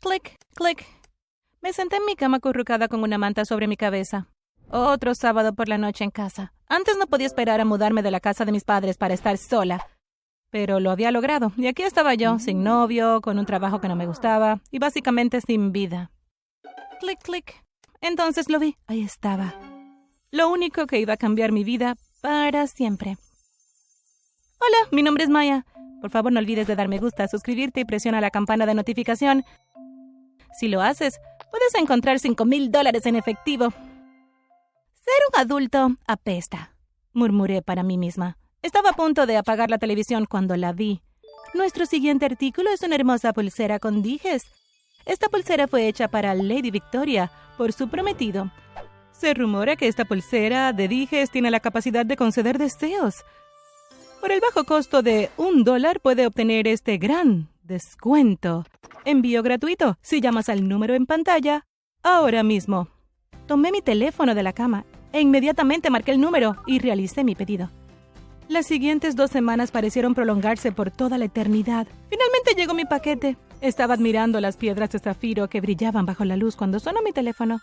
Clic, clic. Me senté en mi cama acurrucada con una manta sobre mi cabeza. Otro sábado por la noche en casa. Antes no podía esperar a mudarme de la casa de mis padres para estar sola. Pero lo había logrado, y aquí estaba yo, sin novio, con un trabajo que no me gustaba, y básicamente sin vida. Clic, clic. Entonces lo vi. Ahí estaba. Lo único que iba a cambiar mi vida para siempre. Hola, mi nombre es Maya. Por favor, no olvides de dar me gusta, suscribirte y presiona la campana de notificación. Si lo haces, puedes encontrar 5 mil dólares en efectivo. Ser un adulto apesta, murmuré para mí misma. Estaba a punto de apagar la televisión cuando la vi. Nuestro siguiente artículo es una hermosa pulsera con dijes. Esta pulsera fue hecha para Lady Victoria por su prometido. Se rumora que esta pulsera de dijes tiene la capacidad de conceder deseos. Por el bajo costo de un dólar puede obtener este gran descuento. Envío gratuito si llamas al número en pantalla ahora mismo. Tomé mi teléfono de la cama e inmediatamente marqué el número y realicé mi pedido. Las siguientes dos semanas parecieron prolongarse por toda la eternidad. Finalmente llegó mi paquete. Estaba admirando las piedras de zafiro que brillaban bajo la luz cuando sonó mi teléfono.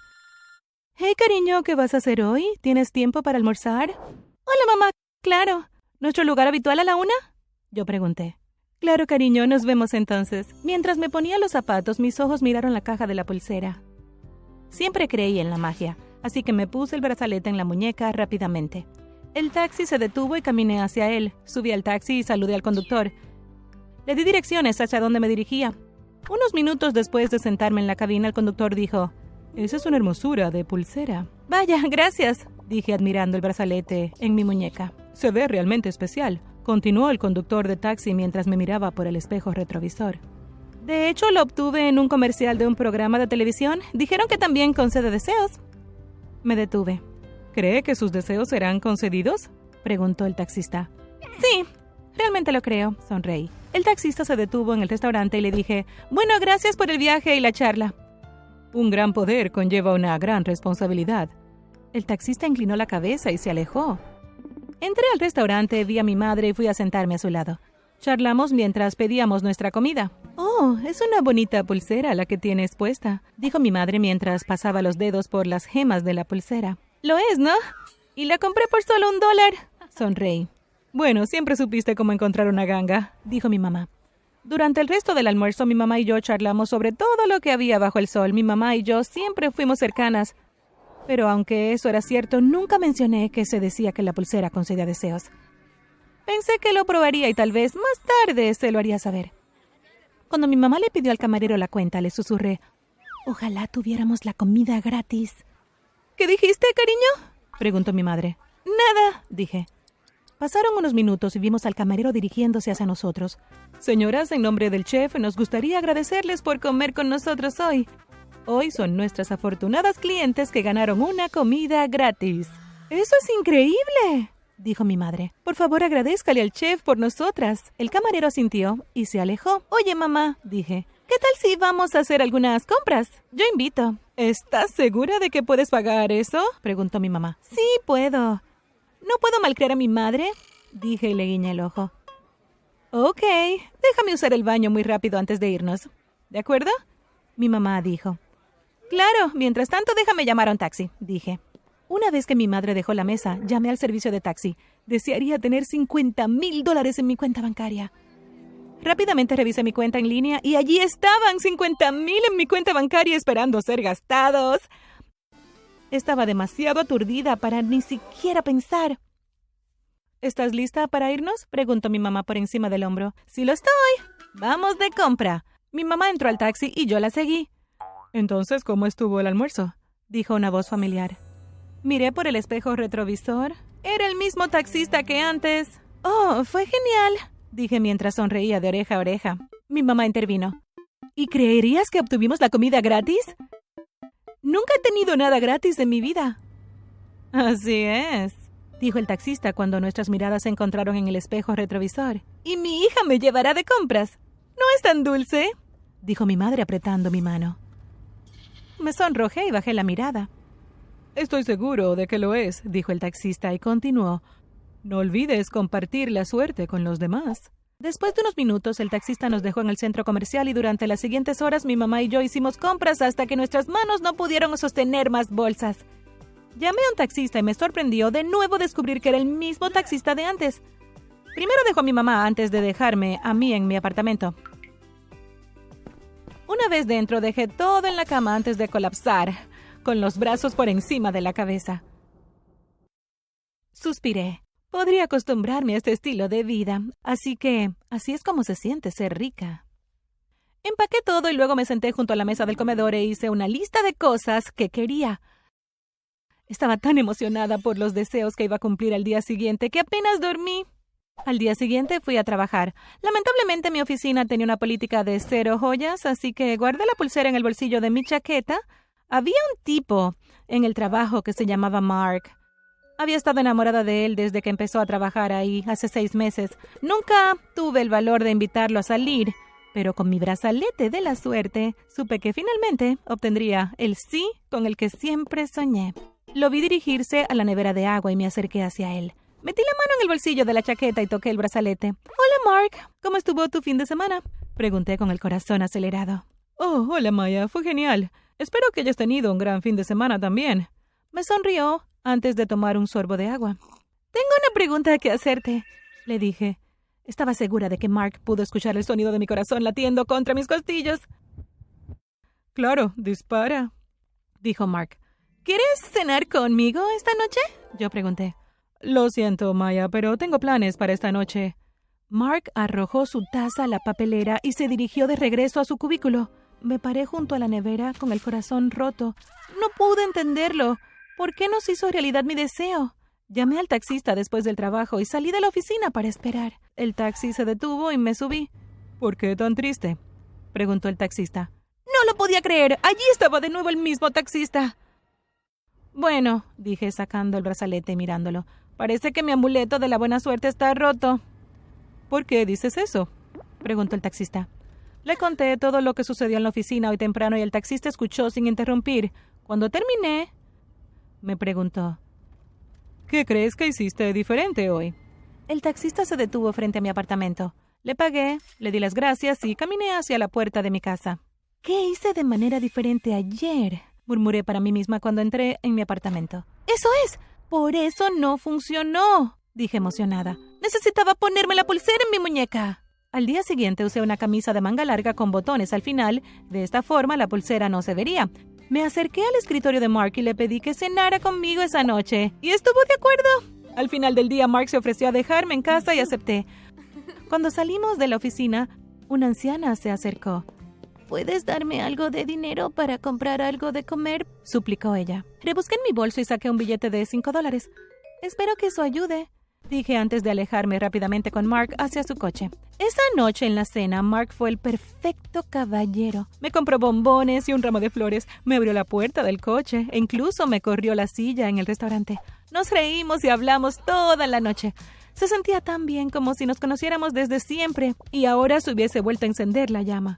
Hey, cariño, ¿qué vas a hacer hoy? ¿Tienes tiempo para almorzar? Hola, mamá. Claro. ¿Nuestro lugar habitual a la una? Yo pregunté. Claro, cariño, nos vemos entonces. Mientras me ponía los zapatos, mis ojos miraron la caja de la pulsera. Siempre creí en la magia, así que me puse el brazalete en la muñeca rápidamente. El taxi se detuvo y caminé hacia él. Subí al taxi y saludé al conductor. Le di direcciones hacia donde me dirigía. Unos minutos después de sentarme en la cabina, el conductor dijo, Esa es una hermosura de pulsera. Vaya, gracias, dije admirando el brazalete en mi muñeca. Se ve realmente especial, continuó el conductor de taxi mientras me miraba por el espejo retrovisor. De hecho, lo obtuve en un comercial de un programa de televisión. Dijeron que también concede deseos. Me detuve. ¿Cree que sus deseos serán concedidos? preguntó el taxista. Sí, realmente lo creo, sonreí. El taxista se detuvo en el restaurante y le dije, bueno, gracias por el viaje y la charla. Un gran poder conlleva una gran responsabilidad. El taxista inclinó la cabeza y se alejó. Entré al restaurante, vi a mi madre y fui a sentarme a su lado. Charlamos mientras pedíamos nuestra comida. Oh, es una bonita pulsera la que tienes puesta, dijo mi madre mientras pasaba los dedos por las gemas de la pulsera. Lo es, ¿no? Y la compré por solo un dólar. Sonreí. Bueno, siempre supiste cómo encontrar una ganga, dijo mi mamá. Durante el resto del almuerzo, mi mamá y yo charlamos sobre todo lo que había bajo el sol. Mi mamá y yo siempre fuimos cercanas. Pero aunque eso era cierto, nunca mencioné que se decía que la pulsera concedía deseos. Pensé que lo probaría y tal vez más tarde se lo haría saber. Cuando mi mamá le pidió al camarero la cuenta, le susurré, Ojalá tuviéramos la comida gratis. ¿Qué dijiste, cariño? preguntó mi madre. Nada, dije. Pasaron unos minutos y vimos al camarero dirigiéndose hacia nosotros. Señoras, en nombre del chef, nos gustaría agradecerles por comer con nosotros hoy. Hoy son nuestras afortunadas clientes que ganaron una comida gratis. ¡Eso es increíble! dijo mi madre. Por favor, agradezcale al chef por nosotras. El camarero asintió y se alejó. Oye, mamá, dije, ¿qué tal si vamos a hacer algunas compras? Yo invito. ¿Estás segura de que puedes pagar eso? preguntó mi mamá. Sí, puedo. ¿No puedo malcriar a mi madre? dije y le guiñé el ojo. Ok, déjame usar el baño muy rápido antes de irnos. ¿De acuerdo? Mi mamá dijo. Claro, mientras tanto déjame llamar a un taxi, dije. Una vez que mi madre dejó la mesa, llamé al servicio de taxi. Desearía tener 50 mil dólares en mi cuenta bancaria. Rápidamente revisé mi cuenta en línea y allí estaban 50 mil en mi cuenta bancaria esperando ser gastados. Estaba demasiado aturdida para ni siquiera pensar. ¿Estás lista para irnos? preguntó mi mamá por encima del hombro. Sí lo estoy. Vamos de compra. Mi mamá entró al taxi y yo la seguí. Entonces, ¿cómo estuvo el almuerzo? dijo una voz familiar. Miré por el espejo retrovisor. Era el mismo taxista que antes. Oh, fue genial dije mientras sonreía de oreja a oreja. Mi mamá intervino. ¿Y creerías que obtuvimos la comida gratis? Nunca he tenido nada gratis en mi vida. Así es, dijo el taxista cuando nuestras miradas se encontraron en el espejo retrovisor. Y mi hija me llevará de compras. ¿No es tan dulce? dijo mi madre apretando mi mano. Me sonrojé y bajé la mirada. Estoy seguro de que lo es, dijo el taxista y continuó. No olvides compartir la suerte con los demás. Después de unos minutos, el taxista nos dejó en el centro comercial y durante las siguientes horas mi mamá y yo hicimos compras hasta que nuestras manos no pudieron sostener más bolsas. Llamé a un taxista y me sorprendió de nuevo descubrir que era el mismo taxista de antes. Primero dejó a mi mamá antes de dejarme a mí en mi apartamento. Vez dentro dejé todo en la cama antes de colapsar, con los brazos por encima de la cabeza. Suspiré. Podría acostumbrarme a este estilo de vida, así que así es como se siente ser rica. Empaqué todo y luego me senté junto a la mesa del comedor e hice una lista de cosas que quería. Estaba tan emocionada por los deseos que iba a cumplir al día siguiente que apenas dormí. Al día siguiente fui a trabajar. Lamentablemente mi oficina tenía una política de cero joyas, así que guardé la pulsera en el bolsillo de mi chaqueta. Había un tipo en el trabajo que se llamaba Mark. Había estado enamorada de él desde que empezó a trabajar ahí, hace seis meses. Nunca tuve el valor de invitarlo a salir, pero con mi brazalete de la suerte supe que finalmente obtendría el sí con el que siempre soñé. Lo vi dirigirse a la nevera de agua y me acerqué hacia él. Metí la mano en el bolsillo de la chaqueta y toqué el brazalete. Hola, Mark. ¿Cómo estuvo tu fin de semana? Pregunté con el corazón acelerado. Oh, hola, Maya. Fue genial. Espero que hayas tenido un gran fin de semana también. Me sonrió antes de tomar un sorbo de agua. Tengo una pregunta que hacerte, le dije. Estaba segura de que Mark pudo escuchar el sonido de mi corazón latiendo contra mis costillos. Claro, dispara, dijo Mark. ¿Quieres cenar conmigo esta noche? Yo pregunté. Lo siento, Maya, pero tengo planes para esta noche. Mark arrojó su taza a la papelera y se dirigió de regreso a su cubículo. Me paré junto a la nevera con el corazón roto. No pude entenderlo. ¿Por qué no se hizo realidad mi deseo? Llamé al taxista después del trabajo y salí de la oficina para esperar. El taxi se detuvo y me subí. ¿Por qué tan triste? preguntó el taxista. No lo podía creer. Allí estaba de nuevo el mismo taxista. Bueno, dije sacando el brazalete y mirándolo. Parece que mi amuleto de la buena suerte está roto. ¿Por qué dices eso? preguntó el taxista. Le conté todo lo que sucedió en la oficina hoy temprano y el taxista escuchó sin interrumpir. Cuando terminé, me preguntó. ¿Qué crees que hiciste diferente hoy? El taxista se detuvo frente a mi apartamento. Le pagué, le di las gracias y caminé hacia la puerta de mi casa. ¿Qué hice de manera diferente ayer? murmuré para mí misma cuando entré en mi apartamento. Eso es. Por eso no funcionó, dije emocionada. Necesitaba ponerme la pulsera en mi muñeca. Al día siguiente usé una camisa de manga larga con botones al final. De esta forma la pulsera no se vería. Me acerqué al escritorio de Mark y le pedí que cenara conmigo esa noche. Y estuvo de acuerdo. Al final del día Mark se ofreció a dejarme en casa y acepté. Cuando salimos de la oficina, una anciana se acercó. ¿Puedes darme algo de dinero para comprar algo de comer? suplicó ella. Rebusqué en mi bolso y saqué un billete de cinco dólares. Espero que eso ayude, dije antes de alejarme rápidamente con Mark hacia su coche. Esa noche en la cena, Mark fue el perfecto caballero. Me compró bombones y un ramo de flores, me abrió la puerta del coche e incluso me corrió la silla en el restaurante. Nos reímos y hablamos toda la noche. Se sentía tan bien como si nos conociéramos desde siempre y ahora se hubiese vuelto a encender la llama.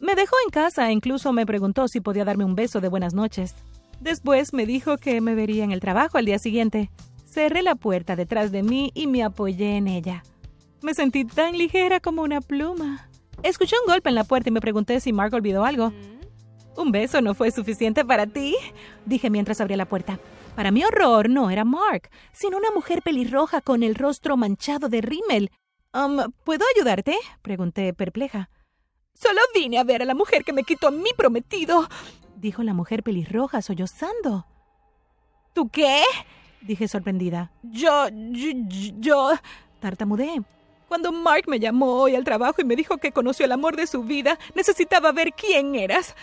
Me dejó en casa e incluso me preguntó si podía darme un beso de buenas noches. Después me dijo que me vería en el trabajo al día siguiente. Cerré la puerta detrás de mí y me apoyé en ella. Me sentí tan ligera como una pluma. Escuché un golpe en la puerta y me pregunté si Mark olvidó algo. ¿Un beso no fue suficiente para ti? Dije mientras abría la puerta. Para mi horror, no era Mark, sino una mujer pelirroja con el rostro manchado de rímel. Um, ¿Puedo ayudarte? pregunté perpleja. Solo vine a ver a la mujer que me quitó a mi prometido, dijo la mujer pelirroja sollozando. ¿Tú qué? dije sorprendida. Yo, yo, yo. Cuando Mark me llamó hoy al trabajo y me dijo que conoció el amor de su vida, necesitaba ver quién eras.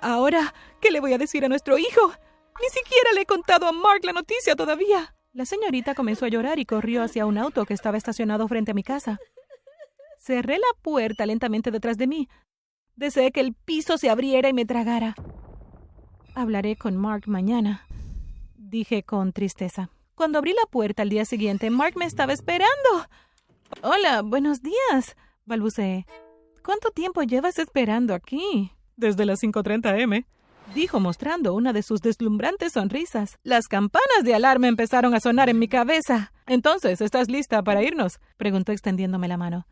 Ahora, ¿qué le voy a decir a nuestro hijo? Ni siquiera le he contado a Mark la noticia todavía. La señorita comenzó a llorar y corrió hacia un auto que estaba estacionado frente a mi casa. Cerré la puerta lentamente detrás de mí. Deseé que el piso se abriera y me tragara. Hablaré con Mark mañana, dije con tristeza. Cuando abrí la puerta al día siguiente, Mark me estaba esperando. Hola, buenos días, balbuceé. ¿Cuánto tiempo llevas esperando aquí? Desde las 5.30 m, dijo mostrando una de sus deslumbrantes sonrisas. Las campanas de alarma empezaron a sonar en mi cabeza. Entonces, ¿estás lista para irnos? preguntó extendiéndome la mano.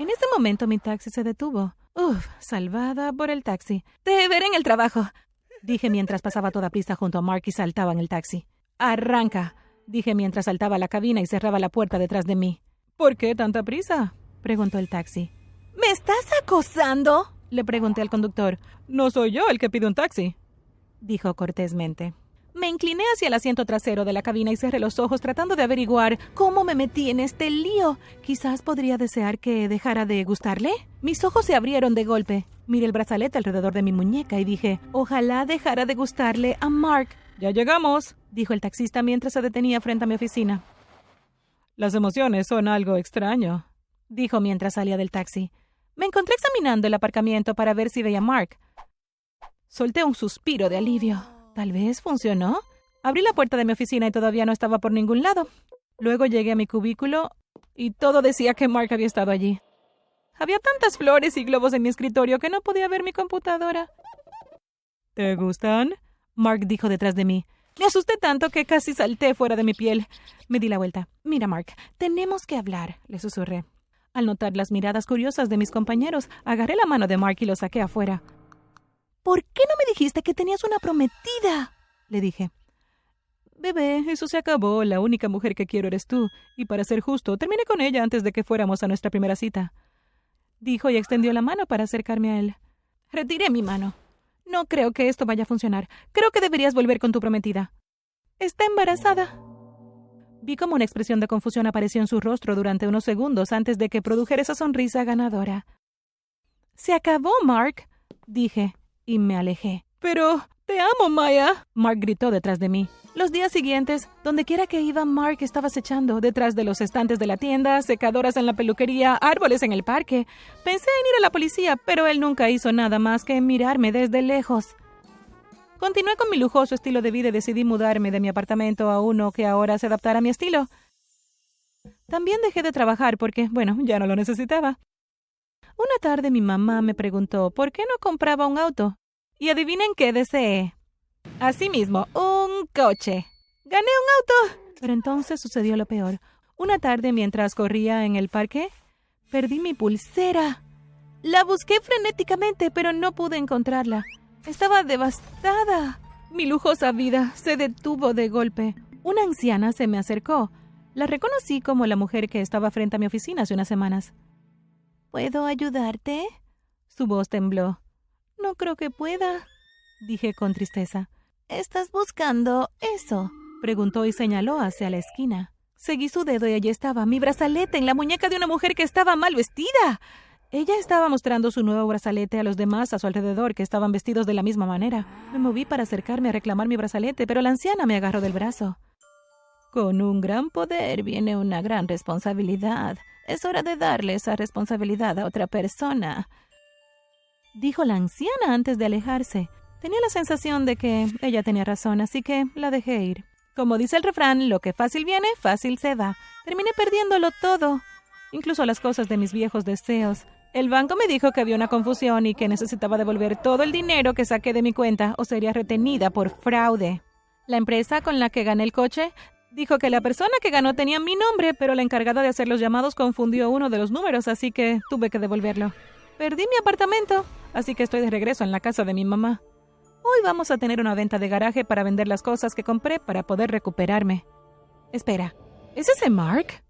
En ese momento mi taxi se detuvo. Uf, salvada por el taxi. Te veré en el trabajo, dije mientras pasaba toda prisa junto a Mark y saltaba en el taxi. Arranca, dije mientras saltaba a la cabina y cerraba la puerta detrás de mí. ¿Por qué tanta prisa? preguntó el taxi. ¿Me estás acosando? le pregunté al conductor. No soy yo el que pide un taxi, dijo cortésmente. Me incliné hacia el asiento trasero de la cabina y cerré los ojos tratando de averiguar cómo me metí en este lío. Quizás podría desear que dejara de gustarle. Mis ojos se abrieron de golpe. Miré el brazalete alrededor de mi muñeca y dije, ojalá dejara de gustarle a Mark. Ya llegamos, dijo el taxista mientras se detenía frente a mi oficina. Las emociones son algo extraño, dijo mientras salía del taxi. Me encontré examinando el aparcamiento para ver si veía a Mark. Solté un suspiro de alivio. Tal vez funcionó. Abrí la puerta de mi oficina y todavía no estaba por ningún lado. Luego llegué a mi cubículo y todo decía que Mark había estado allí. Había tantas flores y globos en mi escritorio que no podía ver mi computadora. ¿Te gustan? Mark dijo detrás de mí. Me asusté tanto que casi salté fuera de mi piel. Me di la vuelta. Mira, Mark, tenemos que hablar, le susurré. Al notar las miradas curiosas de mis compañeros, agarré la mano de Mark y lo saqué afuera. ¿Por qué no me dijiste que tenías una prometida? le dije. Bebé, eso se acabó. La única mujer que quiero eres tú. Y para ser justo, terminé con ella antes de que fuéramos a nuestra primera cita. Dijo y extendió la mano para acercarme a él. Retiré mi mano. No creo que esto vaya a funcionar. Creo que deberías volver con tu prometida. Está embarazada. Vi como una expresión de confusión apareció en su rostro durante unos segundos antes de que produjera esa sonrisa ganadora. Se acabó, Mark, dije y me alejé. Pero... Te amo, Maya. Mark gritó detrás de mí. Los días siguientes, donde quiera que iba, Mark estaba acechando, detrás de los estantes de la tienda, secadoras en la peluquería, árboles en el parque. Pensé en ir a la policía, pero él nunca hizo nada más que mirarme desde lejos. Continué con mi lujoso estilo de vida y decidí mudarme de mi apartamento a uno que ahora se adaptara a mi estilo. También dejé de trabajar porque, bueno, ya no lo necesitaba. Una tarde mi mamá me preguntó por qué no compraba un auto. Y adivinen qué deseé. Asimismo, un coche. Gané un auto. Pero entonces sucedió lo peor. Una tarde, mientras corría en el parque, perdí mi pulsera. La busqué frenéticamente, pero no pude encontrarla. Estaba devastada. Mi lujosa vida se detuvo de golpe. Una anciana se me acercó. La reconocí como la mujer que estaba frente a mi oficina hace unas semanas. ¿Puedo ayudarte? Su voz tembló. No creo que pueda, dije con tristeza. ¿Estás buscando eso? preguntó y señaló hacia la esquina. Seguí su dedo y allí estaba mi brazalete en la muñeca de una mujer que estaba mal vestida. Ella estaba mostrando su nuevo brazalete a los demás a su alrededor que estaban vestidos de la misma manera. Me moví para acercarme a reclamar mi brazalete, pero la anciana me agarró del brazo. Con un gran poder viene una gran responsabilidad. Es hora de darle esa responsabilidad a otra persona dijo la anciana antes de alejarse. Tenía la sensación de que ella tenía razón, así que la dejé ir. Como dice el refrán, lo que fácil viene, fácil se va. Terminé perdiéndolo todo, incluso las cosas de mis viejos deseos. El banco me dijo que había una confusión y que necesitaba devolver todo el dinero que saqué de mi cuenta o sería retenida por fraude. La empresa con la que gané el coche dijo que la persona que ganó tenía mi nombre, pero la encargada de hacer los llamados confundió uno de los números, así que tuve que devolverlo. Perdí mi apartamento, así que estoy de regreso en la casa de mi mamá. Hoy vamos a tener una venta de garaje para vender las cosas que compré para poder recuperarme. Espera, ¿es ese Mark?